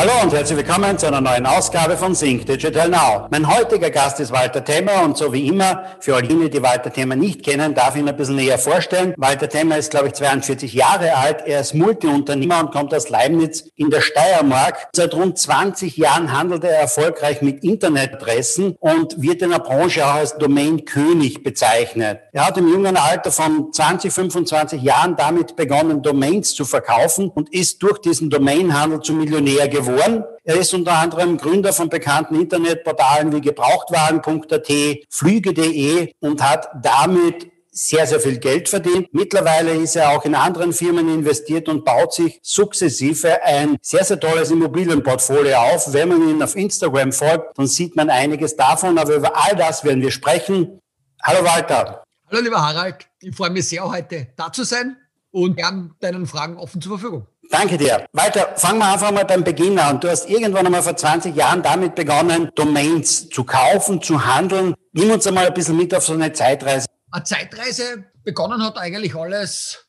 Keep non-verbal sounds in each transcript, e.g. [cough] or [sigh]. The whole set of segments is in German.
Hallo und herzlich willkommen zu einer neuen Ausgabe von Sync Digital Now. Mein heutiger Gast ist Walter Themmer und so wie immer, für all jene, die Walter Themmer nicht kennen, darf ich ihn ein bisschen näher vorstellen. Walter Themmer ist, glaube ich, 42 Jahre alt. Er ist Multiunternehmer und kommt aus Leibniz in der Steiermark. Seit rund 20 Jahren handelt er erfolgreich mit Internetadressen und wird in der Branche auch als Domain-König bezeichnet. Er hat im jungen Alter von 20, 25 Jahren damit begonnen, Domains zu verkaufen und ist durch diesen Domainhandel zum Millionär geworden geworden. Er ist unter anderem Gründer von bekannten Internetportalen wie Gebrauchtwagen.at, Flüge.de und hat damit sehr, sehr viel Geld verdient. Mittlerweile ist er auch in anderen Firmen investiert und baut sich sukzessive ein sehr, sehr tolles Immobilienportfolio auf. Wenn man ihn auf Instagram folgt, dann sieht man einiges davon, aber über all das werden wir sprechen. Hallo Walter. Hallo lieber Harald, ich freue mich sehr, heute da zu sein und gern deinen Fragen offen zur Verfügung. Danke dir. Weiter, fangen wir einfach mal beim Beginn an. Du hast irgendwann einmal vor 20 Jahren damit begonnen, Domains zu kaufen, zu handeln. Nimm uns einmal ein bisschen mit auf so eine Zeitreise. Eine Zeitreise begonnen hat eigentlich alles,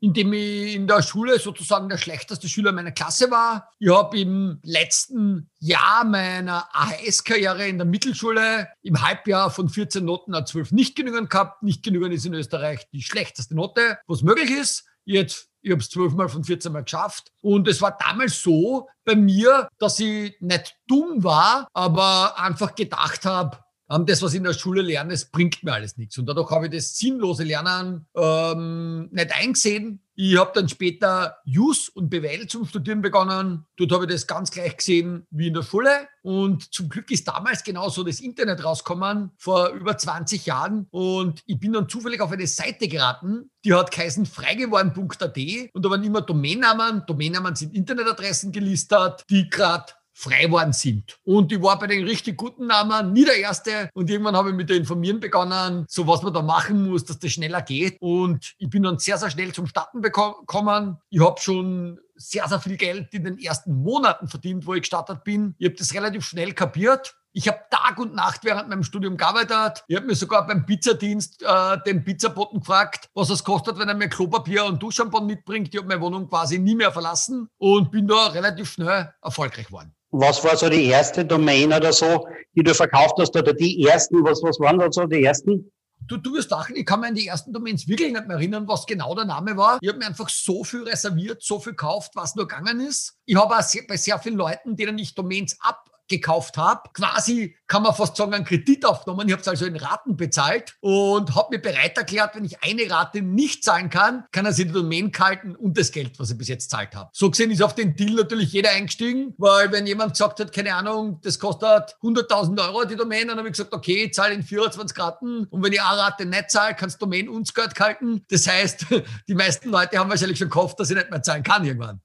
indem ich in der Schule sozusagen der schlechteste Schüler meiner Klasse war. Ich habe im letzten Jahr meiner AHS-Karriere in der Mittelschule im Halbjahr von 14 Noten a 12 nicht genügend gehabt. Nicht genügend ist in Österreich die schlechteste Note, was möglich ist. Jetzt ich habe es zwölfmal von 14 Mal geschafft. Und es war damals so bei mir, dass ich nicht dumm war, aber einfach gedacht habe, das, was ich in der Schule lerne, das bringt mir alles nichts. Und dadurch habe ich das sinnlose Lernen ähm, nicht eingesehen. Ich habe dann später Jus und BWL zum Studieren begonnen. Dort habe ich das ganz gleich gesehen wie in der Schule. Und zum Glück ist damals genauso das Internet rausgekommen, vor über 20 Jahren. Und ich bin dann zufällig auf eine Seite geraten, die hat geheißen freigeworden.at. Und da waren immer Domainnamen. Domainnamen sind Internetadressen gelistet, die gerade frei worden sind. Und ich war bei den richtig guten Namen nie der Erste. Und irgendwann habe ich mit der Informieren begonnen, so was man da machen muss, dass das schneller geht. Und ich bin dann sehr, sehr schnell zum Starten gekommen. Ich habe schon sehr, sehr viel Geld in den ersten Monaten verdient, wo ich gestartet bin. Ich habe das relativ schnell kapiert. Ich habe Tag und Nacht während meinem Studium gearbeitet. Ich habe mir sogar beim Pizzadienst äh, den Pizzaboten gefragt, was es kostet, wenn er mir Klopapier und Duschshampoo mitbringt. Ich habe meine Wohnung quasi nie mehr verlassen und bin da relativ schnell erfolgreich geworden. Was war so die erste Domain oder so, die du verkauft hast oder die ersten? Was, was waren da so die ersten? Du, du wirst lachen, ich kann mir an die ersten Domains wirklich nicht mehr erinnern, was genau der Name war. Ich habe mir einfach so viel reserviert, so viel gekauft, was nur gegangen ist. Ich habe auch sehr, bei sehr vielen Leuten, denen ich Domains ab gekauft habe, quasi kann man fast sagen, einen Kredit aufgenommen. Ich habe es also in Raten bezahlt und habe mir bereit erklärt, wenn ich eine Rate nicht zahlen kann, kann er sich die Domain kalten und das Geld, was ich bis jetzt zahlt habe. So gesehen ist auf den Deal natürlich jeder eingestiegen, weil wenn jemand gesagt hat, keine Ahnung, das kostet 100.000 Euro die Domain, dann habe ich gesagt, okay, ich zahle in 24 Raten und wenn ich eine Rate nicht zahle, kannst Domain uns Geld kalten. Das heißt, [laughs] die meisten Leute haben wahrscheinlich schon gehofft, dass ich nicht mehr zahlen kann irgendwann.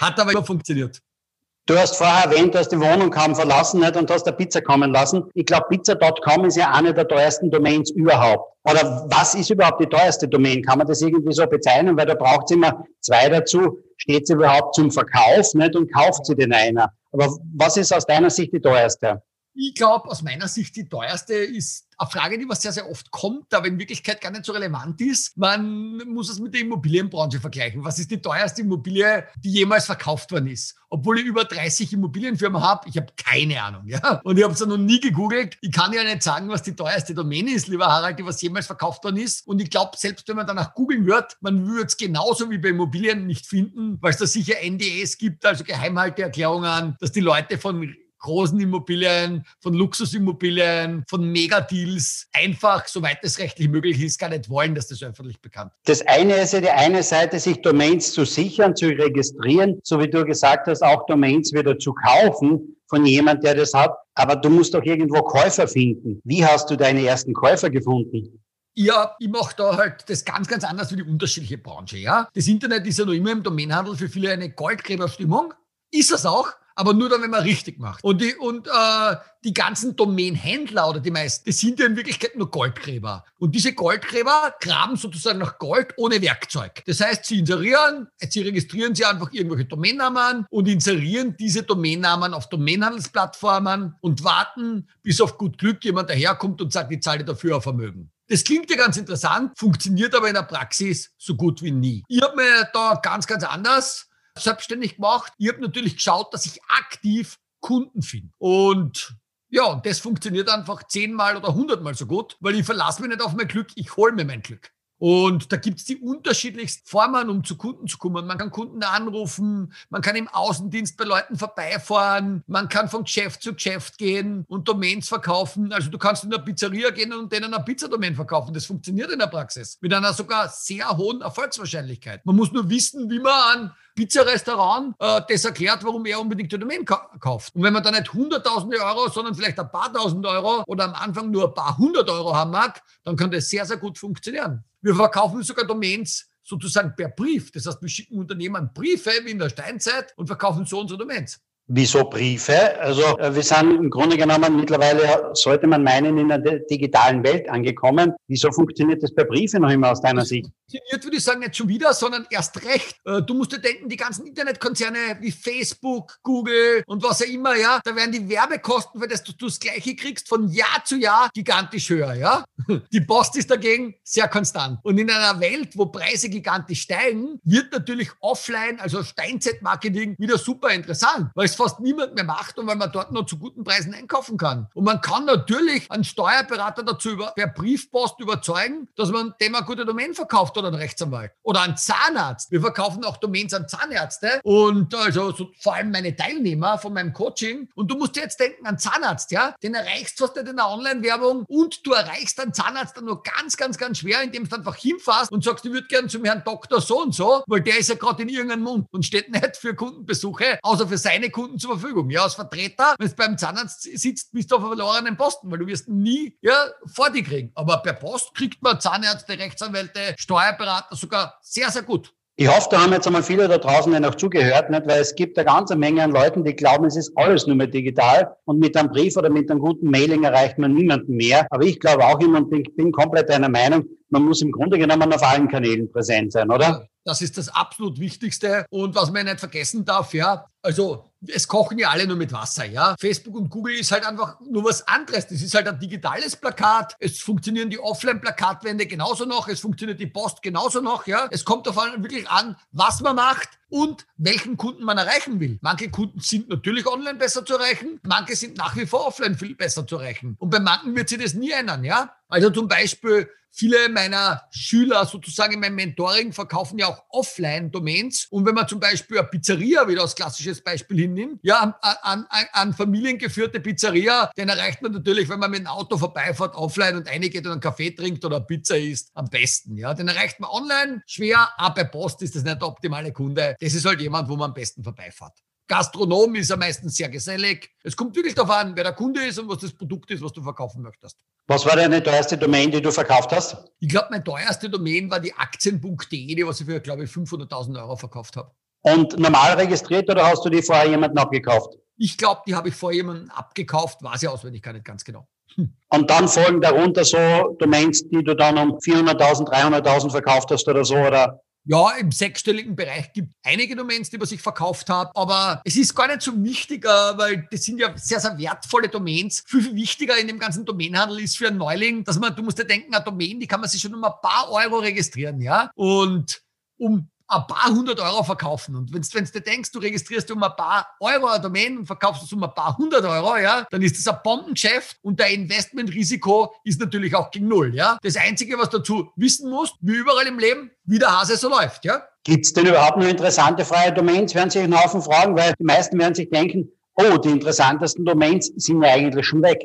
Hat aber immer funktioniert. Du hast vorher erwähnt, dass die Wohnung kaum verlassen hat und hast der Pizza kommen lassen. Ich glaube, pizza.com ist ja eine der teuersten Domains überhaupt. Oder was ist überhaupt die teuerste Domain? Kann man das irgendwie so bezeichnen? Weil da braucht es immer zwei dazu. Steht sie überhaupt zum Verkauf nicht und kauft sie den einer? Aber was ist aus deiner Sicht die teuerste? Ich glaube, aus meiner Sicht die teuerste ist eine Frage, die was sehr, sehr oft kommt, aber in Wirklichkeit gar nicht so relevant ist. Man muss es mit der Immobilienbranche vergleichen. Was ist die teuerste Immobilie, die jemals verkauft worden ist? Obwohl ich über 30 Immobilienfirmen habe, ich habe keine Ahnung. Ja? Und ich habe es ja noch nie gegoogelt. Ich kann ja nicht sagen, was die teuerste Domäne ist, lieber Harald, die was jemals verkauft worden ist. Und ich glaube, selbst wenn man danach googeln wird, man würde es genauso wie bei Immobilien nicht finden, weil es da sicher NDS gibt, also Geheimhalteerklärungen, dass die Leute von großen Immobilien, von Luxusimmobilien, von Megadeals einfach, soweit es rechtlich möglich ist, gar nicht wollen, dass das öffentlich bekannt ist. Das eine ist ja die eine Seite, sich Domains zu sichern, zu registrieren, so wie du gesagt hast, auch Domains wieder zu kaufen von jemand, der das hat. Aber du musst doch irgendwo Käufer finden. Wie hast du deine ersten Käufer gefunden? Ja, ich mache da halt das ganz, ganz anders wie die unterschiedliche Branche. Ja? Das Internet ist ja noch immer im Domainhandel für viele eine Goldgräberstimmung. Ist es auch, aber nur dann, wenn man richtig macht. Und die, und, äh, die ganzen Domainhändler oder die meisten, die sind ja in Wirklichkeit nur Goldgräber. Und diese Goldgräber graben sozusagen nach Gold ohne Werkzeug. Das heißt, sie inserieren, sie registrieren sie einfach irgendwelche Domainnamen und inserieren diese Domainnamen auf Domainhandelsplattformen und warten, bis auf gut Glück jemand daherkommt und sagt, ich zahle dafür ein Vermögen. Das klingt ja ganz interessant, funktioniert aber in der Praxis so gut wie nie. Ich habe mir da ganz, ganz anders selbstständig gemacht. Ich habe natürlich geschaut, dass ich aktiv Kunden finde. Und ja, das funktioniert einfach zehnmal oder hundertmal so gut, weil ich verlasse mich nicht auf mein Glück, ich hole mir mein Glück. Und da gibt's die unterschiedlichsten Formen, um zu Kunden zu kommen. Man kann Kunden anrufen, man kann im Außendienst bei Leuten vorbeifahren, man kann von Geschäft zu Geschäft gehen und Domains verkaufen. Also du kannst in eine Pizzeria gehen und denen eine Pizzadomain verkaufen. Das funktioniert in der Praxis mit einer sogar sehr hohen Erfolgswahrscheinlichkeit. Man muss nur wissen, wie man an Pizzarestaurant äh, das erklärt, warum er unbedingt die Domain kauft. Und wenn man da nicht hunderttausende Euro, sondern vielleicht ein paar tausend Euro oder am Anfang nur ein paar hundert Euro haben mag, dann kann das sehr, sehr gut funktionieren. Wir verkaufen sogar Domains sozusagen per Brief. Das heißt, wir schicken Unternehmen Briefe wie in der Steinzeit und verkaufen so unsere Domains. Wieso Briefe? Also äh, wir sind im Grunde genommen mittlerweile, sollte man meinen, in einer digitalen Welt angekommen. Wieso funktioniert das bei Briefen noch immer aus deiner Sicht? Funktioniert, würde ich sagen, nicht schon wieder, sondern erst recht. Äh, du musst dir denken, die ganzen Internetkonzerne wie Facebook, Google und was auch immer, ja, da werden die Werbekosten, für das du das Gleiche kriegst, von Jahr zu Jahr gigantisch höher, ja. [laughs] Die Post ist dagegen sehr konstant. Und in einer Welt, wo Preise gigantisch steigen, wird natürlich offline, also Steinzeit-Marketing wieder super interessant, weil es fast niemand mehr macht und weil man dort noch zu guten Preisen einkaufen kann. Und man kann natürlich einen Steuerberater dazu über, per Briefpost überzeugen, dass man dem eine gute Domain verkauft oder einen Rechtsanwalt oder einen Zahnarzt. Wir verkaufen auch Domains an Zahnärzte und also so, vor allem meine Teilnehmer von meinem Coaching. Und du musst dir jetzt denken, an Zahnarzt, ja, den erreichst du fast nicht in der Online-Werbung und du erreichst einen Zahnarzt dann nur ganz, ganz, ganz schwer, indem du einfach hinfährst und sagst, ich würde gerne zum Herrn Doktor so und so, weil der ist ja gerade in irgendeinem Mund und steht nicht für Kundenbesuche, außer für seine Kunden Kunden zur Verfügung. Ja, als Vertreter, wenn du beim Zahnarzt sitzt, bist du auf verlorenen Posten, weil du wirst nie ja, vor dir kriegen. Aber per Post kriegt man Zahnärzte, Rechtsanwälte, Steuerberater sogar sehr, sehr gut. Ich hoffe, da haben jetzt einmal viele da draußen noch zugehört, nicht? weil es gibt eine ganze Menge an Leuten, die glauben, es ist alles nur mehr digital und mit einem Brief oder mit einem guten Mailing erreicht man niemanden mehr. Aber ich glaube auch immer und bin, bin komplett einer Meinung, man muss im Grunde genommen auf allen Kanälen präsent sein, oder? Das ist das absolut Wichtigste. Und was man nicht vergessen darf, ja, also es kochen ja alle nur mit Wasser, ja. Facebook und Google ist halt einfach nur was anderes. Das ist halt ein digitales Plakat. Es funktionieren die Offline-Plakatwände genauso noch. Es funktioniert die Post genauso noch, ja. Es kommt auf allem wirklich an, was man macht und welchen Kunden man erreichen will. Manche Kunden sind natürlich online besser zu erreichen, manche sind nach wie vor offline viel besser zu erreichen. Und bei manchen wird sich das nie ändern, ja. Also zum Beispiel Viele meiner Schüler sozusagen in meinem Mentoring verkaufen ja auch Offline-Domains. Und wenn man zum Beispiel eine Pizzeria wieder als klassisches Beispiel hinnimmt, ja, an, an, an familiengeführte Pizzeria, den erreicht man natürlich, wenn man mit dem Auto vorbeifährt, offline und eingeht und einen Kaffee trinkt oder Pizza isst, am besten. Ja, den erreicht man online schwer, aber bei Post ist das nicht der optimale Kunde. Das ist halt jemand, wo man am besten vorbeifährt. Gastronom ist er meistens sehr gesellig. Es kommt wirklich darauf an, wer der Kunde ist und was das Produkt ist, was du verkaufen möchtest. Was war deine teuerste Domain, die du verkauft hast? Ich glaube, meine teuerste Domain war die Aktien.de, die was ich für, glaube ich, 500.000 Euro verkauft habe. Und normal registriert oder hast du die vorher jemanden abgekauft? Ich glaube, die habe ich vorher jemanden abgekauft, weiß ich auswendig gar nicht ganz genau. Hm. Und dann folgen darunter so Domains, die du dann um 400.000, 300.000 verkauft hast oder so, oder? Ja, im sechsstelligen Bereich gibt einige Domains, die man sich verkauft hat, aber es ist gar nicht so wichtig, weil das sind ja sehr, sehr wertvolle Domains. Viel, viel wichtiger in dem ganzen Domainhandel ist für einen Neuling, dass man, du musst dir denken, eine Domain, die kann man sich schon um ein paar Euro registrieren, ja. Und um ein paar hundert Euro verkaufen. Und wenn du dir denkst, du registrierst um ein paar Euro eine Domain und verkaufst es um ein paar hundert Euro, ja, dann ist das ein Bombengeschäft und der Investmentrisiko ist natürlich auch gegen Null, ja. Das Einzige, was dazu wissen musst, wie überall im Leben, wie der Hase so läuft, ja. Gibt es denn überhaupt noch interessante freie Domains? Werden sich einen Haufen fragen, weil die meisten werden sich denken, oh, die interessantesten Domains sind ja eigentlich schon weg.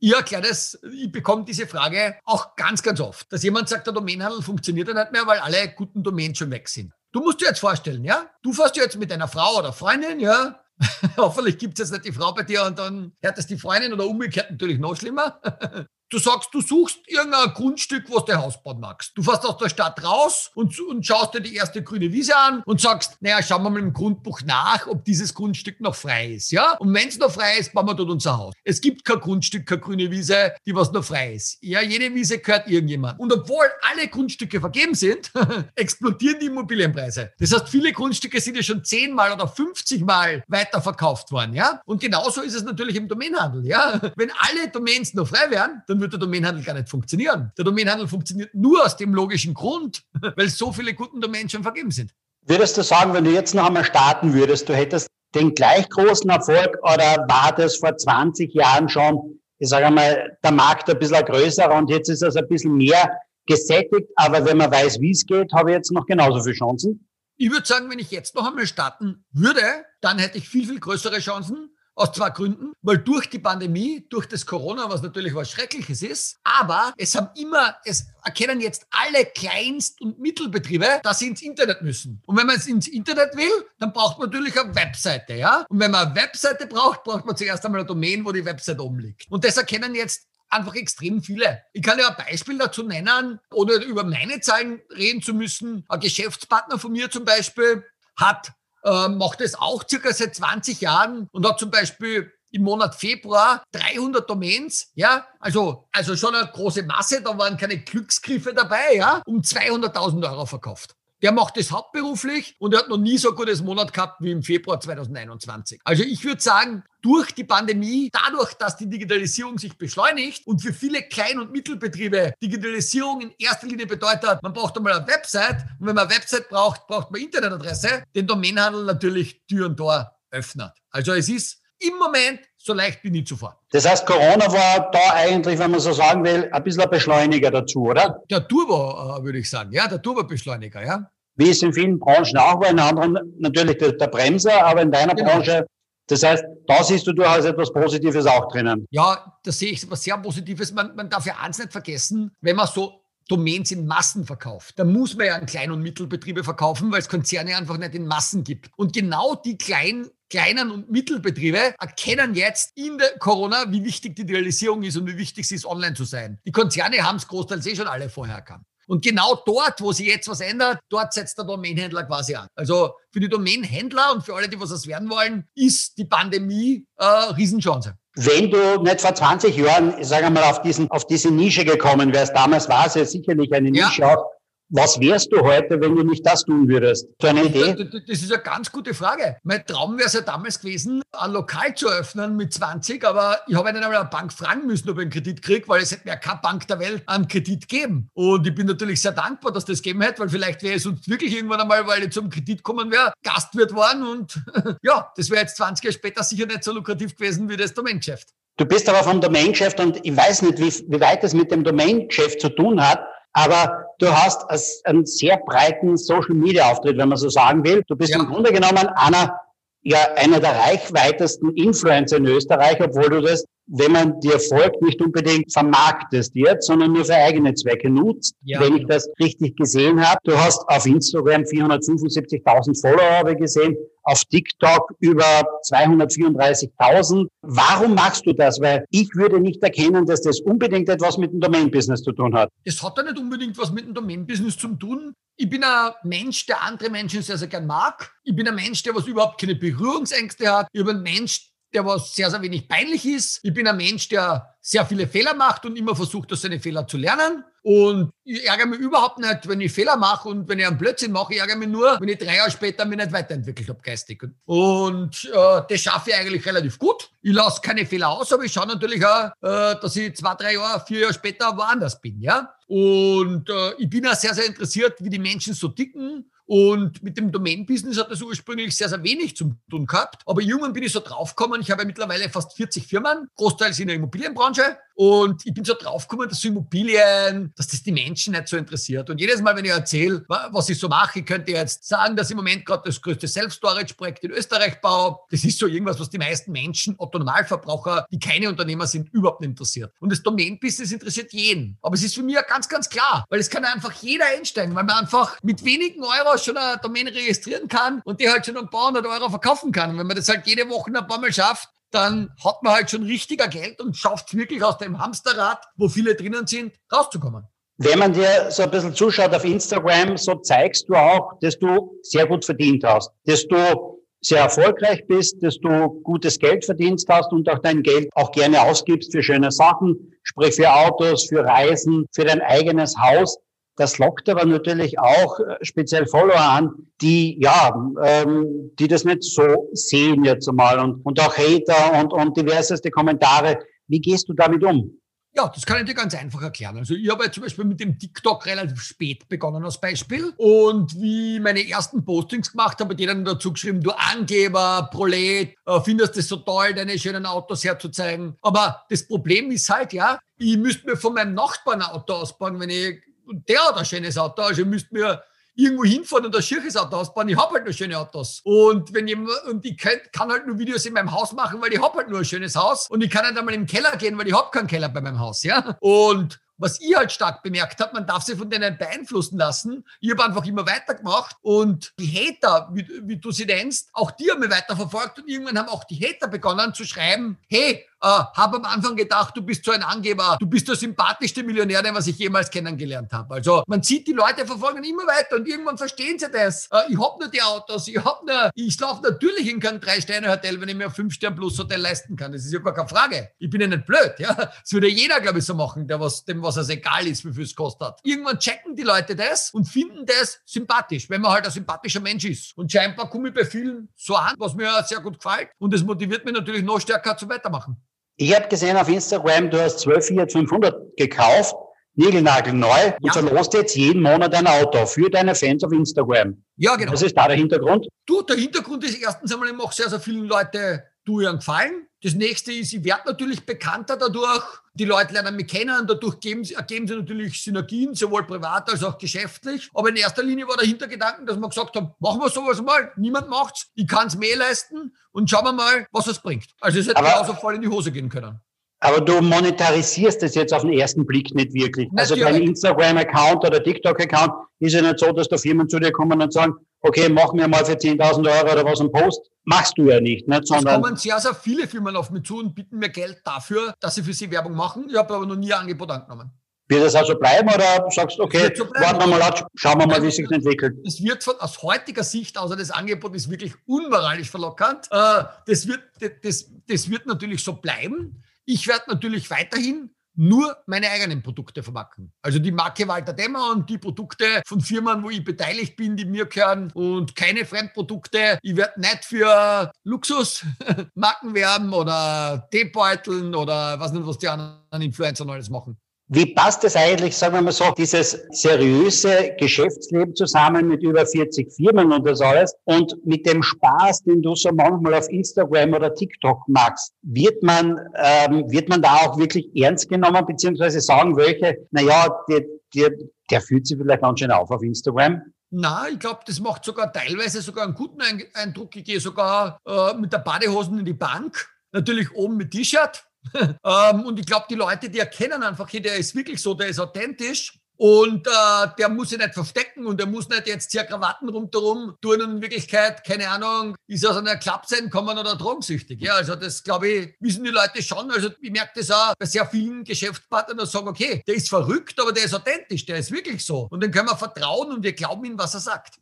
Ich erkläre das, ich bekomme diese Frage auch ganz, ganz oft, dass jemand sagt, der Domainhandel funktioniert ja nicht mehr, weil alle guten Domains schon weg sind. Du musst dir jetzt vorstellen, ja? Du fährst jetzt mit deiner Frau oder Freundin, ja? [laughs] Hoffentlich gibt es jetzt nicht die Frau bei dir und dann hört es die Freundin oder umgekehrt natürlich noch schlimmer. [laughs] Du sagst, du suchst irgendein Grundstück, was du Haus bauen magst. Du fährst aus der Stadt raus und, und schaust dir die erste grüne Wiese an und sagst, naja, schauen wir mal im Grundbuch nach, ob dieses Grundstück noch frei ist, ja? Und wenn es noch frei ist, bauen wir dort unser Haus. Es gibt kein Grundstück, keine grüne Wiese, die was noch frei ist. Ja, jede Wiese gehört irgendjemand. Und obwohl alle Grundstücke vergeben sind, [laughs] explodieren die Immobilienpreise. Das heißt, viele Grundstücke sind ja schon zehnmal oder 50 Mal weiterverkauft worden, ja? Und genauso ist es natürlich im Domainhandel, ja? Wenn alle Domains noch frei wären, dann würde der Domainhandel gar nicht funktionieren. Der Domainhandel funktioniert nur aus dem logischen Grund, [laughs] weil so viele guten Domains schon vergeben sind. Würdest du sagen, wenn du jetzt noch einmal starten würdest, du hättest den gleich großen Erfolg oder war das vor 20 Jahren schon, ich sage einmal, der Markt ein bisschen größer und jetzt ist es ein bisschen mehr gesättigt, aber wenn man weiß, wie es geht, habe ich jetzt noch genauso viele Chancen? Ich würde sagen, wenn ich jetzt noch einmal starten würde, dann hätte ich viel, viel größere Chancen. Aus zwei Gründen. Weil durch die Pandemie, durch das Corona, was natürlich was Schreckliches ist, aber es haben immer, es erkennen jetzt alle Kleinst- und Mittelbetriebe, dass sie ins Internet müssen. Und wenn man jetzt ins Internet will, dann braucht man natürlich eine Webseite, ja? Und wenn man eine Webseite braucht, braucht man zuerst einmal eine Domain, wo die Webseite oben liegt. Und das erkennen jetzt einfach extrem viele. Ich kann ja ein Beispiel dazu nennen, ohne über meine Zahlen reden zu müssen. Ein Geschäftspartner von mir zum Beispiel hat äh, macht es auch circa seit 20 Jahren und hat zum Beispiel im Monat Februar 300 Domains, ja, also, also schon eine große Masse, da waren keine Glücksgriffe dabei, ja, um 200.000 Euro verkauft. Der macht das hauptberuflich und er hat noch nie so ein gutes Monat gehabt wie im Februar 2021. Also ich würde sagen, durch die Pandemie, dadurch, dass die Digitalisierung sich beschleunigt und für viele Klein- und Mittelbetriebe Digitalisierung in erster Linie bedeutet, man braucht einmal eine Website und wenn man eine Website braucht, braucht man Internetadresse, den Domainhandel natürlich Tür und Tor öffnet. Also es ist im Moment so leicht wie nie zuvor. Das heißt, Corona war da eigentlich, wenn man so sagen will, ein bisschen ein Beschleuniger dazu, oder? Der Turbo, äh, würde ich sagen. Ja, der Turbo-Beschleuniger, ja wie es in vielen Branchen auch war, in anderen natürlich der, der Bremser, aber in deiner genau. Branche das heißt, da siehst du durchaus etwas Positives auch drinnen. Ja, da sehe ich etwas sehr Positives. Man, man darf ja eins nicht vergessen, wenn man so Domains in Massen verkauft, dann muss man ja an Klein- und Mittelbetriebe verkaufen, weil es Konzerne einfach nicht in Massen gibt. Und genau die kleinen kleinen und Mittelbetriebe erkennen jetzt in der Corona, wie wichtig die Digitalisierung ist und wie wichtig es ist, online zu sein. Die Konzerne haben es großteils eh schon alle vorher erkannt. Und genau dort, wo sich jetzt was ändert, dort setzt der Domainhändler quasi an. Also für die Domainhändler und für alle, die was das werden wollen, ist die Pandemie äh, Riesenchance. Wenn du nicht vor 20 Jahren, ich sage mal, auf, diesen, auf diese Nische gekommen wärst, damals war es ja sicherlich eine Nische ja. auch, was wärst du heute, wenn du nicht das tun würdest? So eine Idee? Das ist eine ganz gute Frage. Mein Traum wäre es ja damals gewesen, ein Lokal zu öffnen mit 20, aber ich habe einen einmal eine Bank fragen müssen, ob ich einen Kredit kriege, weil es hätte mir keine Bank der Welt einen Kredit geben. Und ich bin natürlich sehr dankbar, dass das gegeben hätte, weil vielleicht wäre es uns wirklich irgendwann einmal, weil ich zum Kredit kommen wäre, Gastwirt worden und [laughs] ja, das wäre jetzt 20 Jahre später sicher nicht so lukrativ gewesen wie das Domaingeschäft. Du bist aber vom Domaingeschäft und ich weiß nicht, wie, wie weit es mit dem Domaingeschäft zu tun hat, aber du hast einen sehr breiten Social Media Auftritt, wenn man so sagen will. Du bist ja. im Grunde genommen einer, ja, einer der reichweitesten Influencer in Österreich, obwohl du das wenn man dir folgt, nicht unbedingt vermarktest jetzt, sondern nur für eigene Zwecke nutzt, ja. wenn ich das richtig gesehen habe. Du hast auf Instagram 475.000 Follower, habe ich gesehen, auf TikTok über 234.000. Warum machst du das? Weil ich würde nicht erkennen, dass das unbedingt etwas mit dem Domain-Business zu tun hat. Es hat ja nicht unbedingt was mit dem Domain-Business zu tun. Ich bin ein Mensch, der andere Menschen sehr, sehr gern mag. Ich bin ein Mensch, der was überhaupt keine Berührungsängste hat. Ich bin ein Mensch, der was sehr, sehr wenig peinlich ist. Ich bin ein Mensch, der sehr viele Fehler macht und immer versucht, aus seinen Fehlern zu lernen. Und ich ärgere mich überhaupt nicht, wenn ich Fehler mache und wenn ich einen Blödsinn mache. Ich ärgere mich nur, wenn ich drei Jahre später mich nicht weiterentwickelt habe, geistig. Und äh, das schaffe ich eigentlich relativ gut. Ich lasse keine Fehler aus, aber ich schaue natürlich auch, äh, dass ich zwei, drei Jahre, vier Jahre später woanders bin. ja. Und äh, ich bin auch sehr, sehr interessiert, wie die Menschen so ticken und mit dem Domain-Business hat das ursprünglich sehr, sehr wenig zu tun gehabt. Aber irgendwann bin ich so draufgekommen, ich habe mittlerweile fast 40 Firmen, großteils in der Immobilienbranche. Und ich bin so draufgekommen, dass so Immobilien, dass das die Menschen nicht so interessiert. Und jedes Mal, wenn ich erzähle, was ich so mache, ich könnte jetzt sagen, dass ich im Moment gerade das größte Self-Storage-Projekt in Österreich baue. Das ist so irgendwas, was die meisten Menschen, Otto-Normalverbraucher, die keine Unternehmer sind, überhaupt nicht interessiert. Und das Domain-Business interessiert jeden. Aber es ist für mich ganz, ganz klar, weil es kann einfach jeder einsteigen, weil man einfach mit wenigen Euro schon eine Domain registrieren kann und die halt schon ein paar hundert Euro verkaufen kann. Und wenn man das halt jede Woche ein paar Mal schafft, dann hat man halt schon richtiger Geld und schafft es wirklich aus dem Hamsterrad, wo viele drinnen sind, rauszukommen. Wenn man dir so ein bisschen zuschaut auf Instagram, so zeigst du auch, dass du sehr gut verdient hast, dass du sehr erfolgreich bist, dass du gutes Geld verdienst hast und auch dein Geld auch gerne ausgibst für schöne Sachen, sprich für Autos, für Reisen, für dein eigenes Haus. Das lockt aber natürlich auch äh, speziell Follower an, die ja, ähm, die das nicht so sehen jetzt einmal und, und auch Hater und, und diverseste Kommentare. Wie gehst du damit um? Ja, das kann ich dir ganz einfach erklären. Also ich habe ja zum Beispiel mit dem TikTok relativ spät begonnen als Beispiel. Und wie meine ersten Postings gemacht habe, die dann dazu geschrieben, du Angeber, Prolet, äh, findest es so toll, deine schönen Autos herzuzeigen. Aber das Problem ist halt, ja, ich müsste mir von meinem Nachbarn ein Auto ausbauen, wenn ich, und der hat ein schönes Auto, also ich müsste mir irgendwo hinfahren und ein schierches Auto ausbauen. Ich habe halt nur schöne Autos. Und wenn ich, und ich kann, kann, halt nur Videos in meinem Haus machen, weil ich habe halt nur ein schönes Haus. Und ich kann halt einmal im Keller gehen, weil ich habe keinen Keller bei meinem Haus, ja. Und was ich halt stark bemerkt habe, man darf sich von denen beeinflussen lassen. Ich habe einfach immer weitergemacht und die Hater, wie, wie du sie nennst, auch die haben mich weiterverfolgt und irgendwann haben auch die Hater begonnen zu schreiben, hey, äh, habe am Anfang gedacht, du bist so ein Angeber, du bist der sympathischste Millionär, den was ich jemals kennengelernt habe. Also man sieht, die Leute verfolgen immer weiter und irgendwann verstehen sie das. Äh, ich habe nur die Autos, ich habe nur, ich schlafe natürlich in kein Drei-Sterne-Hotel, wenn ich mir ein Fünf-Stern-Plus-Hotel leisten kann. Das ist ja gar keine Frage. Ich bin ja nicht blöd. Ja? Das würde jeder, glaube ich, so machen, der was, dem was es egal ist, wie viel es kostet. Irgendwann checken die Leute das und finden das sympathisch, wenn man halt ein sympathischer Mensch ist. Und scheinbar komme ich bei vielen so an, was mir sehr gut gefällt. Und das motiviert mich natürlich noch stärker zu weitermachen. Ich habe gesehen auf Instagram, du hast 12 Fiat 500 gekauft, niegelnagelneu, ja. und verlost jetzt jeden Monat ein Auto für deine Fans auf Instagram. Ja, genau. Was ist da der Hintergrund? Du, der Hintergrund ist erstens einmal, ich mache sehr, sehr vielen Leute du einen Gefallen. Das nächste ist, ich werde natürlich bekannter dadurch. Die Leute lernen mich kennen. Dadurch geben, ergeben sich natürlich Synergien, sowohl privat als auch geschäftlich. Aber in erster Linie war der Hintergedanken, dass wir gesagt haben, machen wir sowas mal. Niemand macht's. Ich kann es mehr leisten und schauen wir mal, was es bringt. Also es hätte genauso voll in die Hose gehen können. Aber du monetarisierst das jetzt auf den ersten Blick nicht wirklich. Also Natürlich. Also dein Instagram-Account oder TikTok-Account ist ja nicht so, dass da Firmen zu dir kommen und sagen, okay, mach mir mal für 10.000 Euro oder was ein Post. Machst du ja nicht. nicht sondern es kommen sehr, sehr viele Firmen auf mich zu und bieten mir Geld dafür, dass sie für sie Werbung machen. Ich habe aber noch nie ein Angebot angenommen. Wird das also bleiben oder sagst du, okay, so warten wir mal ab, schauen wir mal, wie sich das entwickelt? Es wird von, aus heutiger Sicht, außer das Angebot ist wirklich unmoralisch verlockend, äh, das, wird, das, das wird natürlich so bleiben. Ich werde natürlich weiterhin nur meine eigenen Produkte vermarkten. Also die Marke Walter Dämmer und die Produkte von Firmen, wo ich beteiligt bin, die mir gehören und keine Fremdprodukte. Ich werde nicht für Luxusmarken [laughs] werben oder Teebeuteln oder was nicht, was die anderen Influencer alles machen. Wie passt es eigentlich, sagen wir mal so, dieses seriöse Geschäftsleben zusammen mit über 40 Firmen und das alles und mit dem Spaß, den du so manchmal auf Instagram oder TikTok machst? Wird man, ähm, wird man da auch wirklich ernst genommen, beziehungsweise sagen welche, na ja, der, der, der fühlt sich vielleicht ganz schön auf auf Instagram? Na, ich glaube, das macht sogar teilweise sogar einen guten Eindruck. Ich gehe sogar äh, mit der Badehosen in die Bank, natürlich oben mit T-Shirt [laughs] ähm, und ich glaube, die Leute, die erkennen einfach, hey, der ist wirklich so, der ist authentisch. Und äh, der muss sich nicht verstecken und der muss nicht jetzt hier Krawatten rundherum tun und in Wirklichkeit, keine Ahnung, ist aus einer Klappse entkommen oder drogensüchtig. Ja, also das, glaube ich, wissen die Leute schon. Also ich merke das auch bei sehr vielen Geschäftspartnern, die sagen, okay, der ist verrückt, aber der ist authentisch, der ist wirklich so. Und dann können wir vertrauen und wir glauben ihm, was er sagt.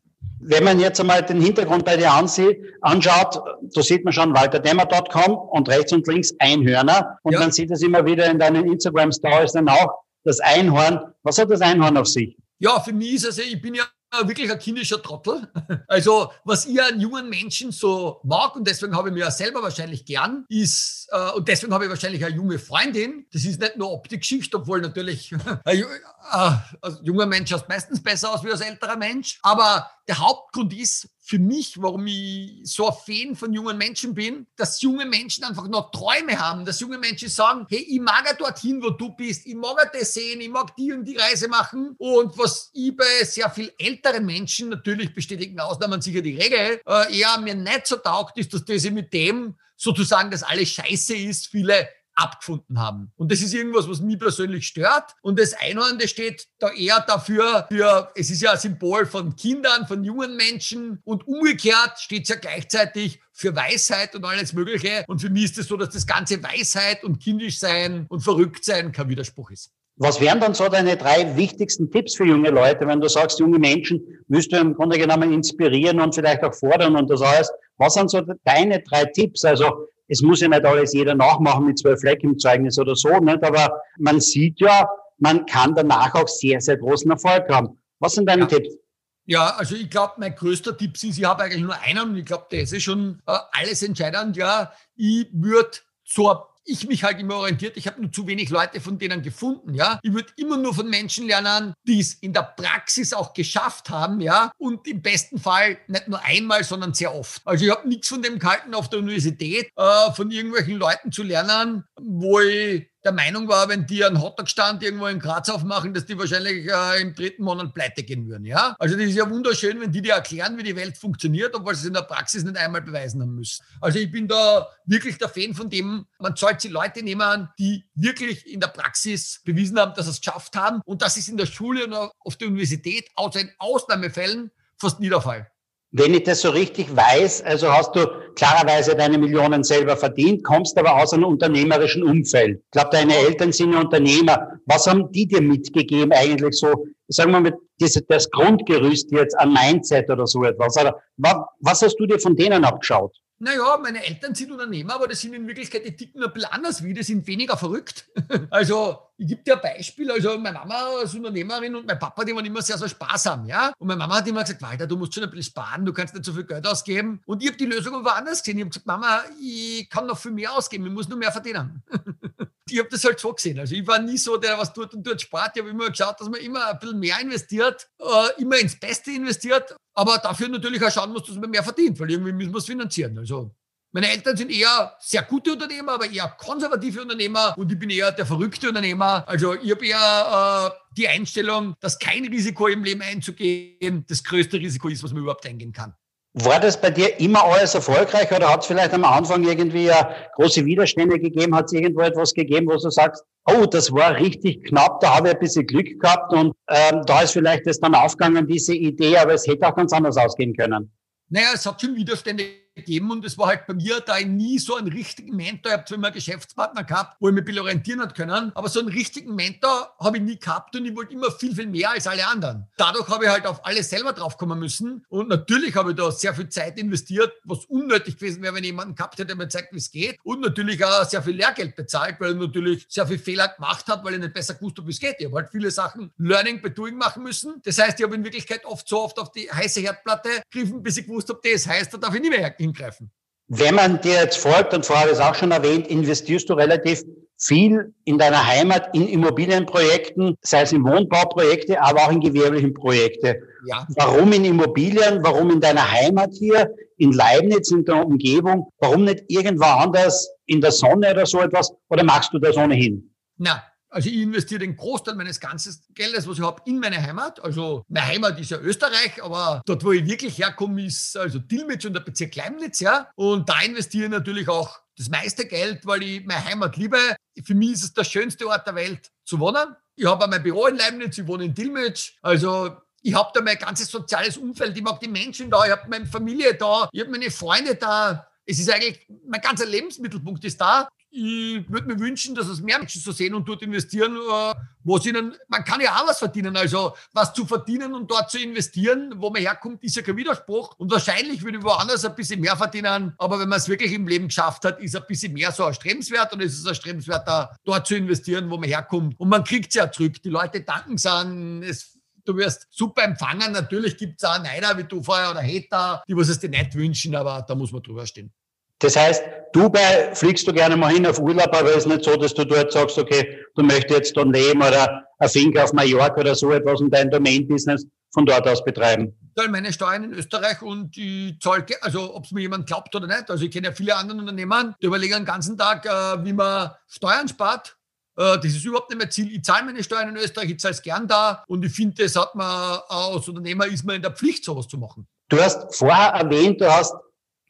Wenn man jetzt einmal den Hintergrund bei dir ansieht, anschaut, da sieht man schon walterdemmer.com und rechts und links Einhörner. Und ja. man sieht es immer wieder in deinen Instagram-Stories dann auch, das Einhorn. Was hat das Einhorn auf sich? Ja, für mich ist es, ich bin ja wirklich ein kindischer Trottel. [laughs] Also, was ich an jungen Menschen so mag, und deswegen habe ich mich ja selber wahrscheinlich gern, ist, äh, und deswegen habe ich wahrscheinlich eine junge Freundin. Das ist nicht nur Optik-Geschichte, obwohl natürlich [laughs] ein äh, junger Mensch schaut meistens besser aus wie ein älterer Mensch. Aber der Hauptgrund ist für mich, warum ich so ein Fan von jungen Menschen bin, dass junge Menschen einfach noch Träume haben, dass junge Menschen sagen, hey, ich mag ja dorthin, wo du bist, ich mag ja das sehen, ich mag die und die Reise machen. Und was ich bei sehr viel älteren Menschen, natürlich bestätigen Ausnahmen sicher die Regel, äh, eher mir nicht so taugt, ist, dass das mit dem sozusagen, dass alles scheiße ist, viele abgefunden haben. Und das ist irgendwas, was mich persönlich stört. Und das Einhorn, das steht da eher dafür, für, es ist ja ein Symbol von Kindern, von jungen Menschen. Und umgekehrt steht es ja gleichzeitig für Weisheit und alles Mögliche. Und für mich ist es das so, dass das ganze Weisheit und kindisch sein und verrückt sein kein Widerspruch ist. Was wären dann so deine drei wichtigsten Tipps für junge Leute, wenn du sagst, junge Menschen müsst du im Grunde genommen inspirieren und vielleicht auch fordern und das alles? Was sind so deine drei Tipps? Also es muss ja nicht alles jeder nachmachen mit zwölf Flecken im Zeugnis oder so, nicht? aber man sieht ja, man kann danach auch sehr, sehr großen Erfolg haben. Was sind deine ja. Tipps? Ja, also ich glaube, mein größter Tipp ist, ich habe eigentlich nur einen und ich glaube, das ist schon äh, alles entscheidend. Ja, ich würde zur ich mich halt immer orientiert. Ich habe nur zu wenig Leute von denen gefunden, ja. Ich würde immer nur von Menschen lernen, die es in der Praxis auch geschafft haben, ja. Und im besten Fall nicht nur einmal, sondern sehr oft. Also ich habe nichts von dem gehalten auf der Universität, äh, von irgendwelchen Leuten zu lernen, wo ich der Meinung war, wenn die einen Hotdog-Stand irgendwo in Graz aufmachen, dass die wahrscheinlich äh, im dritten Monat pleite gehen würden. Ja? Also das ist ja wunderschön, wenn die dir erklären, wie die Welt funktioniert, obwohl sie es in der Praxis nicht einmal beweisen haben müssen. Also ich bin da wirklich der Fan von dem, man sollte Leute nehmen, die wirklich in der Praxis bewiesen haben, dass sie es geschafft haben. Und das ist in der Schule und auf der Universität, außer in Ausnahmefällen, fast nie der Fall. Wenn ich das so richtig weiß, also hast du klarerweise deine Millionen selber verdient, kommst aber aus einem unternehmerischen Umfeld. Ich glaube, deine Eltern sind ja Unternehmer. Was haben die dir mitgegeben eigentlich so, sagen wir mal, diese, das Grundgerüst jetzt an Mindset oder so etwas? Oder was hast du dir von denen abgeschaut? Naja, meine Eltern sind Unternehmer, aber das sind in Wirklichkeit, die ticken ein bisschen anders wie, die sind weniger verrückt. [laughs] also, ich gebe dir ein Beispiel. Also, meine Mama als Unternehmerin und mein Papa, die waren immer sehr, sehr sparsam, ja. Und meine Mama hat immer gesagt, Walter, du musst schon ein bisschen sparen, du kannst nicht so viel Geld ausgeben. Und ich habe die Lösung aber anders gesehen. Ich habe gesagt, Mama, ich kann noch viel mehr ausgeben, ich muss nur mehr verdienen. [laughs] ich habe das halt so gesehen. Also, ich war nie so, der was tut und dort spart. Ich habe immer geschaut, dass man immer ein bisschen mehr investiert, äh, immer ins Beste investiert aber dafür natürlich auch schauen muss, dass man mehr verdient, weil irgendwie müssen wir es finanzieren. Also meine Eltern sind eher sehr gute Unternehmer, aber eher konservative Unternehmer und ich bin eher der verrückte Unternehmer. Also ich habe eher äh, die Einstellung, dass kein Risiko im Leben einzugehen das größte Risiko ist, was man überhaupt eingehen kann. War das bei dir immer alles erfolgreich oder hat es vielleicht am Anfang irgendwie ja große Widerstände gegeben? Hat es irgendwo etwas gegeben, wo du sagst, oh, das war richtig knapp, da habe ich ein bisschen Glück gehabt und ähm, da ist vielleicht das dann aufgegangen, diese Idee, aber es hätte auch ganz anders ausgehen können? Naja, es hat schon Widerstände gegeben und es war halt bei mir, da ich nie so einen richtigen Mentor, ich habe zwar immer einen Geschäftspartner gehabt, wo ich mich ein orientieren hat können, aber so einen richtigen Mentor habe ich nie gehabt und ich wollte immer viel, viel mehr als alle anderen. Dadurch habe ich halt auf alles selber draufkommen müssen und natürlich habe ich da sehr viel Zeit investiert, was unnötig gewesen wäre, wenn jemand gehabt hätte, der mir zeigt, wie es geht und natürlich auch sehr viel Lehrgeld bezahlt, weil ich natürlich sehr viel Fehler gemacht habe, weil ich nicht besser gewusst habe, wie es geht. Ich habe halt viele Sachen Learning by Doing machen müssen. Das heißt, ich habe in Wirklichkeit oft so oft auf die heiße Herdplatte gegriffen, bis ich gewusst habe, das heißt, da darf ich nie mehr hingreifen. Wenn man dir jetzt folgt, und vorher habe ich es auch schon erwähnt, investierst du relativ viel in deiner Heimat in Immobilienprojekten, sei es in Wohnbauprojekte, aber auch in gewerblichen Projekte. Ja. Warum in Immobilien? Warum in deiner Heimat hier, in Leibniz, in der Umgebung? Warum nicht irgendwo anders in der Sonne oder so etwas? Oder machst du das ohnehin? Na, also ich investiere den Großteil meines ganzen Geldes, was ich habe, in meine Heimat. Also meine Heimat ist ja Österreich, aber dort, wo ich wirklich herkomme, ist also Dillmitsch und der Bezirk Leimnitz, ja. Und da investiere ich natürlich auch das meiste Geld, weil ich meine Heimat liebe. Für mich ist es der schönste Ort der Welt zu wohnen. Ich habe mein Büro in Leimnitz, ich wohne in Dillmitsch. Also ich habe da mein ganzes soziales Umfeld, ich mag die Menschen da, ich habe meine Familie da, ich habe meine Freunde da. Es ist eigentlich, mein ganzer Lebensmittelpunkt ist da ich würde mir wünschen, dass es mehr Menschen so sehen und dort investieren, äh, wo sie ihnen, man kann ja auch was verdienen. Also was zu verdienen und dort zu investieren, wo man herkommt, ist ja kein Widerspruch. Und wahrscheinlich würde ich woanders ein bisschen mehr verdienen. Aber wenn man es wirklich im Leben geschafft hat, ist ein bisschen mehr so erstrebenswert und es ist erstrebenswert, da, dort zu investieren, wo man herkommt. Und man kriegt es ja zurück. Die Leute danken es an. Es du wirst super empfangen. Natürlich gibt es auch Neider wie du vorher oder Hater, die was es dir nicht wünschen, aber da muss man drüber stehen. Das heißt, Dubai fliegst du gerne mal hin auf Urlaub, aber es ist nicht so, dass du dort sagst, okay, du möchtest jetzt dort leben oder ein Finca auf Mallorca oder so etwas und dein Domain-Business von dort aus betreiben. Ich zahle meine Steuern in Österreich und ich zahle, also ob es mir jemand glaubt oder nicht, also ich kenne ja viele andere Unternehmer, die überlegen den ganzen Tag, äh, wie man Steuern spart. Äh, das ist überhaupt nicht mein Ziel. Ich zahle meine Steuern in Österreich, ich zahle es gern da und ich finde, das hat man als Unternehmer ist man in der Pflicht, sowas zu machen. Du hast vorher erwähnt, du hast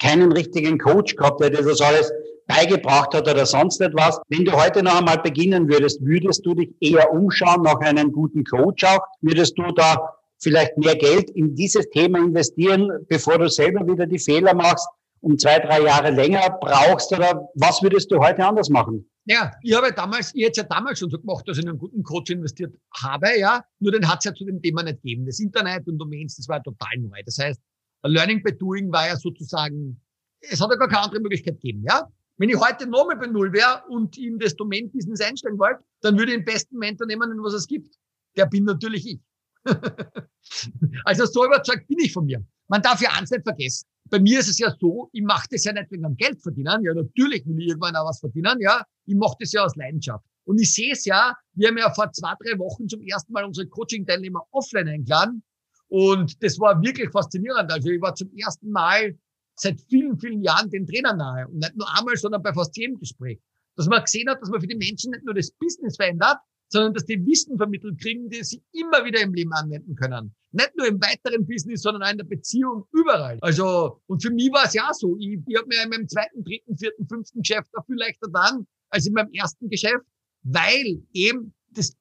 keinen richtigen Coach gehabt, der dir das alles beigebracht hat oder sonst etwas. Wenn du heute noch einmal beginnen würdest, würdest du dich eher umschauen nach einem guten Coach auch? Würdest du da vielleicht mehr Geld in dieses Thema investieren, bevor du selber wieder die Fehler machst und zwei, drei Jahre länger brauchst? Oder was würdest du heute anders machen? Ja, ich habe damals, ich hätte ja damals schon so gemacht, dass ich in einen guten Coach investiert habe, ja. Nur den hat es ja zu dem Thema nicht gegeben. Das Internet und Domains, das war total neu. Das heißt, Learning by Doing war ja sozusagen, es hat ja gar keine andere Möglichkeit gegeben, ja. Wenn ich heute nochmal bei Null wäre und in das Domain-Business einsteigen wollte, dann würde ich den besten Mentor nehmen, was es gibt. Der bin natürlich ich. [laughs] also so überzeugt bin ich von mir. Man darf ja eins nicht vergessen. Bei mir ist es ja so, ich mache das ja nicht wegen dem Geld verdienen. Ja, natürlich will ich irgendwann auch was verdienen. Ja, ich mache das ja aus Leidenschaft. Und ich sehe es ja, wir haben ja vor zwei, drei Wochen zum ersten Mal unsere Coaching-Teilnehmer offline eingeladen. Und das war wirklich faszinierend. Also ich war zum ersten Mal seit vielen, vielen Jahren den Trainer nahe. Und nicht nur einmal, sondern bei fast jedem Gespräch. Dass man gesehen hat, dass man für die Menschen nicht nur das Business verändert, sondern dass die Wissen vermittelt kriegen, die sie immer wieder im Leben anwenden können. Nicht nur im weiteren Business, sondern auch in der Beziehung, überall. Also, und für mich war es ja so. Ich, ich habe mir in meinem zweiten, dritten, vierten, fünften Geschäft auch viel leichter dann als in meinem ersten Geschäft, weil eben das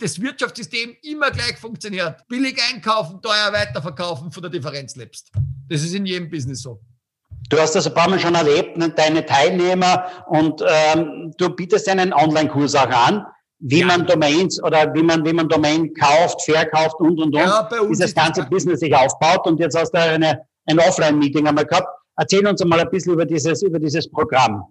das Wirtschaftssystem immer gleich funktioniert. Billig einkaufen, teuer weiterverkaufen, von der Differenz lebst. Das ist in jedem Business so. Du hast das ein paar Mal schon erlebt, ne, deine Teilnehmer, und ähm, du bietest einen Online-Kurs auch an wie ja. man Domains oder wie man, wie man Domain kauft, verkauft und, und, und, ja, dieses ganze Business sich aufbaut. Und jetzt hast du eine, ein Offline-Meeting einmal gehabt. Erzähl uns einmal ein bisschen über dieses, über dieses Programm.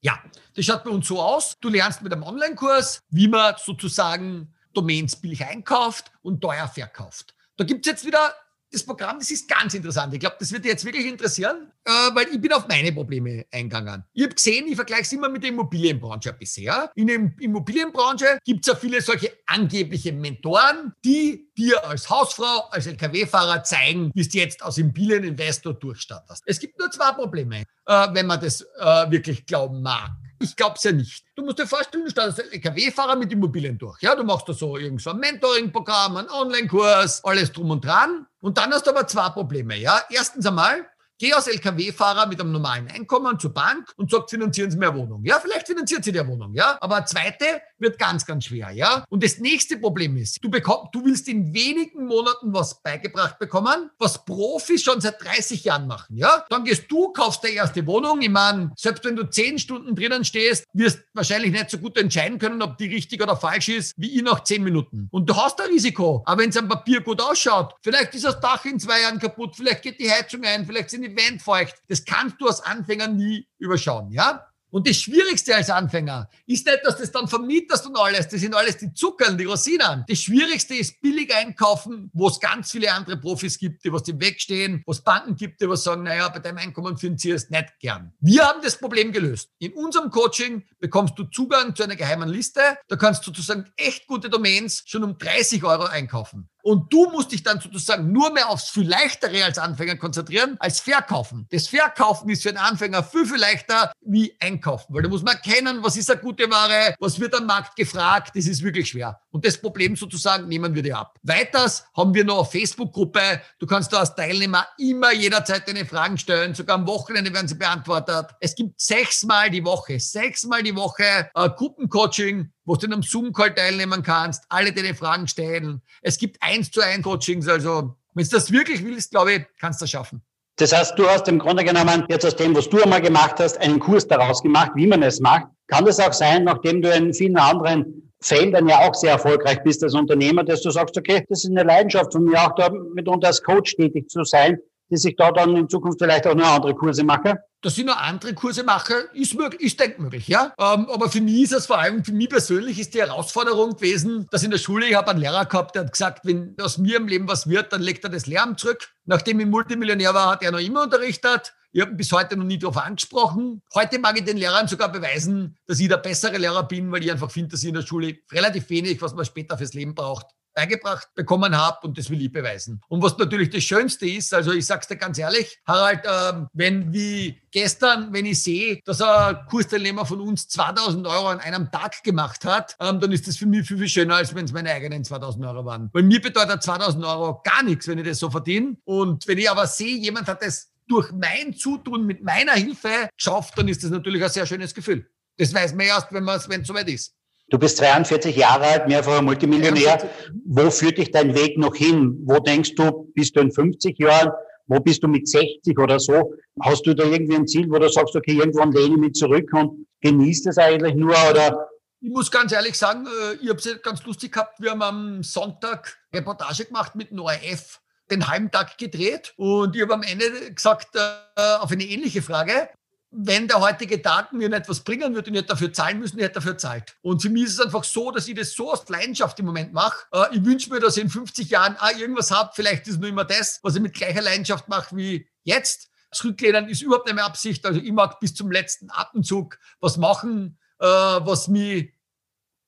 Ja, das schaut bei uns so aus. Du lernst mit einem Online-Kurs, wie man sozusagen Domains billig einkauft und teuer verkauft. Da gibt's jetzt wieder das Programm, das ist ganz interessant. Ich glaube, das wird dir jetzt wirklich interessieren, äh, weil ich bin auf meine Probleme eingegangen. Ich habe gesehen, ich vergleiche es immer mit der Immobilienbranche bisher. In der Immobilienbranche gibt es ja viele solche angebliche Mentoren, die dir als Hausfrau, als LKW-Fahrer zeigen, wie du jetzt als Immobilieninvestor durchstartest. Es gibt nur zwei Probleme, äh, wenn man das äh, wirklich glauben mag. Ich glaube es ja nicht. Du musst dir vorstellen, du startest als LKW-Fahrer mit Immobilien durch. Ja, du machst da so irgend so ein Mentoring-Programm, einen Online-Kurs, alles drum und dran. Und dann hast du aber zwei Probleme. Ja, erstens einmal, Geh als LKW-Fahrer mit einem normalen Einkommen zur Bank und sagt, finanzieren Sie eine Wohnung. Ja, vielleicht finanziert sie dir Wohnung, ja. Aber zweite wird ganz, ganz schwer, ja. Und das nächste Problem ist, du bekommst, du willst in wenigen Monaten was beigebracht bekommen, was Profis schon seit 30 Jahren machen, ja. Dann gehst du, kaufst der erste Wohnung. Ich meine, selbst wenn du zehn Stunden drinnen stehst, wirst wahrscheinlich nicht so gut entscheiden können, ob die richtig oder falsch ist, wie ich nach zehn Minuten. Und du hast ein Risiko. Aber wenn es am Papier gut ausschaut, vielleicht ist das Dach in zwei Jahren kaputt, vielleicht geht die Heizung ein, vielleicht sind die Wände feucht. Das kannst du als Anfänger nie überschauen, ja? Und das Schwierigste als Anfänger ist nicht, dass du das dann vermietest und alles. Das sind alles die Zuckern, die Rosinen. Das Schwierigste ist billig einkaufen, wo es ganz viele andere Profis gibt, die was die wegstehen, wo es Banken gibt, die was sagen, naja, bei deinem Einkommen finanzierst nicht gern. Wir haben das Problem gelöst. In unserem Coaching bekommst du Zugang zu einer geheimen Liste. Da kannst du sozusagen echt gute Domains schon um 30 Euro einkaufen. Und du musst dich dann sozusagen nur mehr aufs viel leichtere als Anfänger konzentrieren, als verkaufen. Das Verkaufen ist für einen Anfänger viel, viel leichter wie einkaufen, weil da muss man erkennen, was ist eine gute Ware, was wird am Markt gefragt, das ist wirklich schwer. Und das Problem sozusagen nehmen wir dir ab. Weiters haben wir noch eine Facebook-Gruppe. Du kannst da als Teilnehmer immer jederzeit deine Fragen stellen. Sogar am Wochenende werden sie beantwortet. Es gibt sechsmal die Woche, sechsmal die Woche äh, Gruppencoaching, wo du in einem Zoom-Call teilnehmen kannst, alle deine Fragen stellen. Es gibt eins zu eins Coachings. Also, wenn du das wirklich willst, glaube ich, kannst du das schaffen. Das heißt, du hast im Grunde genommen jetzt aus dem, was du einmal gemacht hast, einen Kurs daraus gemacht, wie man es macht. Kann das auch sein, nachdem du in vielen anderen Feldern ja auch sehr erfolgreich bist als Unternehmer, dass du sagst, okay, das ist eine Leidenschaft von mir, auch da mitunter als Coach tätig zu sein, dass ich da dann in Zukunft vielleicht auch noch andere Kurse mache? Dass ich noch andere Kurse mache, ist möglich, ist denkmöglich, ja. Ähm, aber für mich ist es vor allem, für mich persönlich ist die Herausforderung gewesen, dass in der Schule, ich habe einen Lehrer gehabt, der hat gesagt, wenn aus mir im Leben was wird, dann legt er das Lärm zurück. Nachdem ich Multimillionär war, hat er noch immer unterrichtet. Ich habe bis heute noch nie darauf angesprochen. Heute mag ich den Lehrern sogar beweisen, dass ich der bessere Lehrer bin, weil ich einfach finde, dass ich in der Schule relativ wenig, was man später fürs Leben braucht, beigebracht bekommen habe und das will ich beweisen. Und was natürlich das Schönste ist, also ich sag's dir ganz ehrlich, Harald, äh, wenn wie gestern, wenn ich sehe, dass ein Kursteilnehmer von uns 2000 Euro an einem Tag gemacht hat, ähm, dann ist das für mich viel, viel schöner, als wenn es meine eigenen 2000 Euro waren. Weil mir bedeutet 2000 Euro gar nichts, wenn ich das so verdiene. Und wenn ich aber sehe, jemand hat das durch mein Zutun mit meiner Hilfe geschafft, dann ist das natürlich ein sehr schönes Gefühl. Das weiß man erst, wenn es soweit ist. Du bist 43 Jahre alt, mehrfacher Multimillionär. Wo führt dich dein Weg noch hin? Wo denkst du, bist du in 50 Jahren? Wo bist du mit 60 oder so? Hast du da irgendwie ein Ziel, wo du sagst, okay, irgendwann lehne ich mich zurück und genießt es eigentlich nur oder? Ich muss ganz ehrlich sagen, äh, ich habe es ganz lustig gehabt. Wir haben am Sonntag Reportage gemacht mit dem ORF den halben Tag gedreht und ich habe am Ende gesagt, äh, auf eine ähnliche Frage, wenn der heutige Tag mir nicht was bringen würde und ich nicht dafür zahlen müssen, ich hätte dafür zahlt. Und für mich ist es einfach so, dass ich das so aus Leidenschaft im Moment mache. Äh, ich wünsche mir, dass ich in 50 Jahren auch irgendwas habe. Vielleicht ist nur immer das, was ich mit gleicher Leidenschaft mache wie jetzt. Zurücklehnen ist überhaupt nicht mehr Absicht. Also ich mag bis zum letzten Atemzug was machen, äh, was mich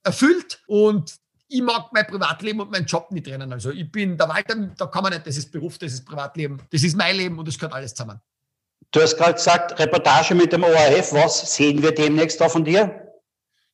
erfüllt. Und ich mag mein Privatleben und meinen Job nicht trennen. Also ich bin der Walter, da kann man nicht, das ist Beruf, das ist Privatleben, das ist mein Leben und das gehört alles zusammen. Du hast gerade gesagt, Reportage mit dem ORF. Was sehen wir demnächst da von dir?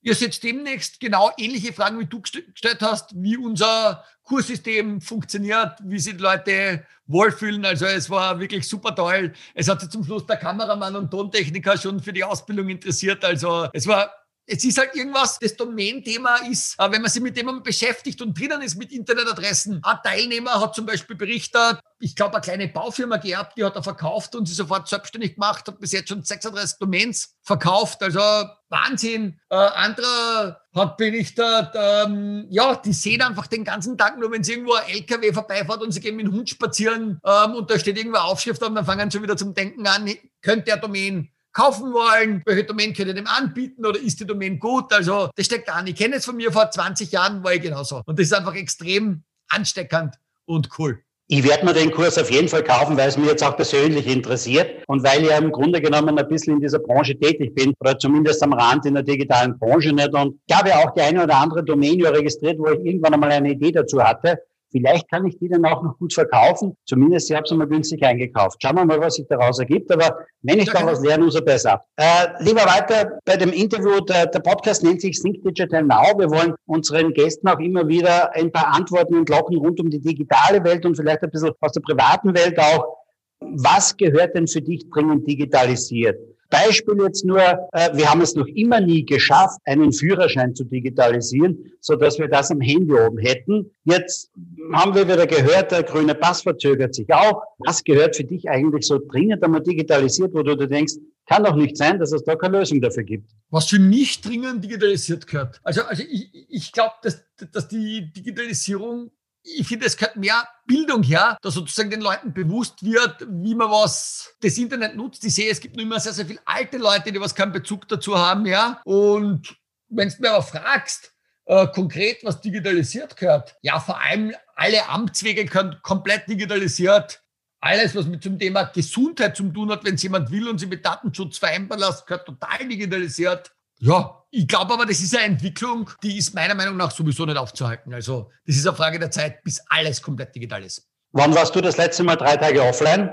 Ihr seht demnächst genau ähnliche Fragen, wie du gestellt hast, wie unser Kurssystem funktioniert, wie sich die Leute wohlfühlen. Also es war wirklich super toll. Es hat sich zum Schluss der Kameramann und Tontechniker schon für die Ausbildung interessiert. Also es war es ist halt irgendwas, das Domain-Thema ist, äh, wenn man sich mit dem beschäftigt und drinnen ist mit Internetadressen. Ein Teilnehmer hat zum Beispiel berichtet, ich glaube, eine kleine Baufirma gehabt, die hat er verkauft und sie sofort selbstständig gemacht, hat bis jetzt schon 36 Domains verkauft. Also Wahnsinn. Äh, anderer hat berichtet, ähm, ja, die sehen einfach den ganzen Tag nur, wenn sie irgendwo ein LKW vorbeifährt und sie gehen mit dem Hund spazieren ähm, und da steht irgendwo Aufschrift und dann fangen sie wieder zum Denken an, könnte der Domain kaufen wollen, welche Domain könnt ihr dem anbieten oder ist die Domain gut? Also das steckt an. Ich kenne es von mir vor 20 Jahren, war ich genauso. Und das ist einfach extrem ansteckend und cool. Ich werde mir den Kurs auf jeden Fall kaufen, weil es mich jetzt auch persönlich interessiert und weil ich im Grunde genommen ein bisschen in dieser Branche tätig bin oder zumindest am Rand in der digitalen Branche nicht. Und ich habe ja auch die eine oder andere Domain registriert, wo ich irgendwann einmal eine Idee dazu hatte. Vielleicht kann ich die dann auch noch gut verkaufen. Zumindest, ich habe sie mal günstig eingekauft. Schauen wir mal, was sich daraus ergibt. Aber wenn ich da was lerne, umso besser. Äh, lieber weiter bei dem Interview. Der, der Podcast nennt sich Think Digital Now. Wir wollen unseren Gästen auch immer wieder ein paar Antworten entlocken rund um die digitale Welt und vielleicht ein bisschen aus der privaten Welt auch. Was gehört denn für dich dringend digitalisiert? Beispiel jetzt nur, äh, wir haben es noch immer nie geschafft, einen Führerschein zu digitalisieren, so dass wir das am Handy oben hätten. Jetzt haben wir wieder gehört, der grüne Pass verzögert sich auch. Was gehört für dich eigentlich so dringend einmal digitalisiert, wo du dir denkst, kann doch nicht sein, dass es da keine Lösung dafür gibt. Was für mich dringend digitalisiert gehört. Also, also ich, ich glaube, dass, dass die Digitalisierung ich finde, es gehört mehr Bildung her, dass sozusagen den Leuten bewusst wird, wie man was das Internet nutzt. Ich sehe, es gibt nur immer sehr, sehr viele alte Leute, die was keinen Bezug dazu haben, ja. Und wenn du mir aber fragst, äh, konkret, was digitalisiert gehört, ja, vor allem alle Amtswege können komplett digitalisiert. Alles, was mit zum Thema Gesundheit zu tun hat, wenn es jemand will und sie mit Datenschutz vereinbaren lässt, gehört total digitalisiert. Ja, ich glaube aber, das ist eine Entwicklung, die ist meiner Meinung nach sowieso nicht aufzuhalten. Also das ist eine Frage der Zeit, bis alles komplett digital ist. Wann warst du das letzte Mal drei Tage offline?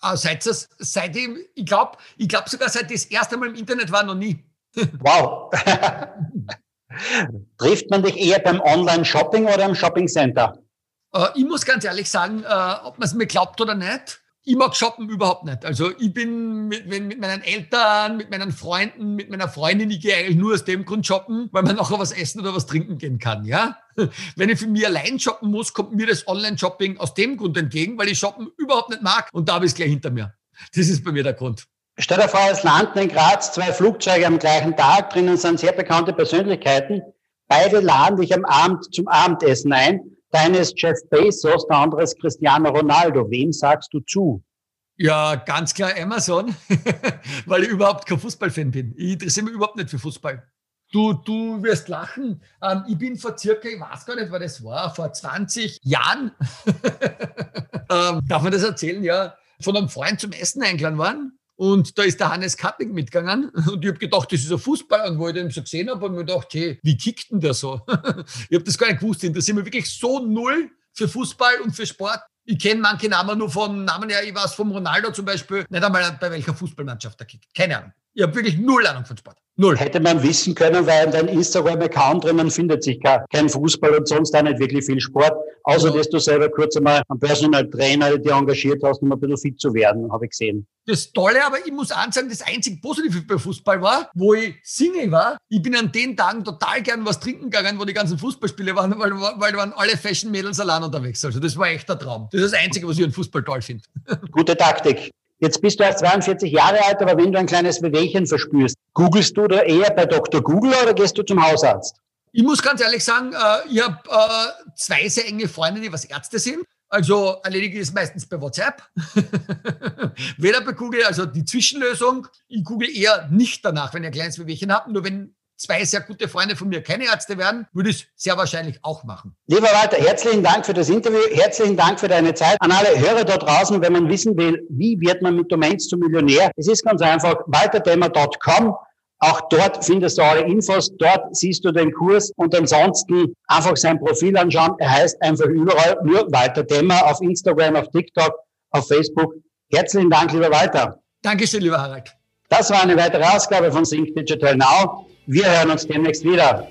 Ah, seit das, seitdem, ich glaube ich glaub sogar seit das erste Mal im Internet war, noch nie. [laughs] Wow. Trifft man dich eher beim Online-Shopping oder im Shopping-Center? Äh, ich muss ganz ehrlich sagen, äh, ob man es mir glaubt oder nicht, ich mag shoppen überhaupt nicht. Also ich bin mit, mit, meinen Eltern, mit meinen Freunden, mit meiner Freundin, ich gehe eigentlich nur aus dem Grund shoppen, weil man nachher was essen oder was trinken gehen kann, ja. [laughs] Wenn ich für mich allein shoppen muss, kommt mir das Online-Shopping aus dem Grund entgegen, weil ich shoppen überhaupt nicht mag und da habe ich es gleich hinter mir. Das ist bei mir der Grund. Stell dir vor, es landen in Graz zwei Flugzeuge am gleichen Tag, drinnen sind sehr bekannte Persönlichkeiten. Beide laden dich am Abend zum Abendessen ein der eine ist Jeff Bezos, der andere ist Cristiano Ronaldo. Wem sagst du zu? Ja, ganz klar Amazon, [laughs] weil ich überhaupt kein Fußballfan bin. Ich interessiere mich überhaupt nicht für Fußball. Du, du wirst lachen. Ähm, ich bin vor circa, ich weiß gar nicht, was das war, vor 20 Jahren, [laughs] ähm, darf man das erzählen, ja, von einem Freund zum Essen eingeladen worden. Und da ist der Hannes Kapping mitgegangen. Und ich habe gedacht, das ist ein Fußballer. Und wo ich den so gesehen habe, habe ich mir gedacht, hey, wie kickt denn der so? [laughs] ich habe das gar nicht gewusst. Ich interessiere mich wirklich so null für Fußball und für Sport. Ich kenne manche Namen nur vom Namen her. Ich weiß vom Ronaldo zum Beispiel nicht einmal, bei welcher Fußballmannschaft er kickt. Keine Ahnung. Ich habe wirklich null Ahnung von Sport. Null. Hätte man wissen können, weil in deinem Instagram-Account drinnen findet sich kein Fußball und sonst auch nicht wirklich viel Sport. Außer, dass du selber kurz einmal einen Personal Trainer dir engagiert hast, um ein bisschen fit zu werden, habe ich gesehen. Das Tolle, aber ich muss ansagen, das einzig Positive bei Fußball war, wo ich Single war. Ich bin an den Tagen total gern was trinken gegangen, wo die ganzen Fußballspiele waren, weil, weil waren alle Fashion-Mädels allein unterwegs. Also das war echt der Traum. Das ist das Einzige, was ich an Fußball toll finde. Gute Taktik. Jetzt bist du erst 42 Jahre alt, aber wenn du ein kleines Bewegchen verspürst, googelst du da eher bei Dr. Google oder gehst du zum Hausarzt? Ich muss ganz ehrlich sagen, äh, ich habe äh, zwei sehr enge Freunde, die was Ärzte sind. Also erledige ich es meistens bei WhatsApp. [laughs] Weder bei Google, also die Zwischenlösung. Ich google eher nicht danach, wenn ich ein kleines Bewegchen habe. Nur wenn zwei sehr gute Freunde von mir keine Ärzte werden, würde ich es sehr wahrscheinlich auch machen. Lieber Walter, herzlichen Dank für das Interview, herzlichen Dank für deine Zeit. An alle Hörer da draußen, wenn man wissen will, wie wird man mit Domains zum Millionär, es ist ganz einfach, walterthema.com. Auch dort findest du alle Infos, dort siehst du den Kurs und ansonsten einfach sein Profil anschauen. Er heißt einfach überall nur Walter Thema auf Instagram, auf TikTok, auf Facebook. Herzlichen Dank, lieber Walter. Dankeschön, lieber Harald. Das war eine weitere Ausgabe von Sync Digital Now. Wir hören uns demnächst wieder.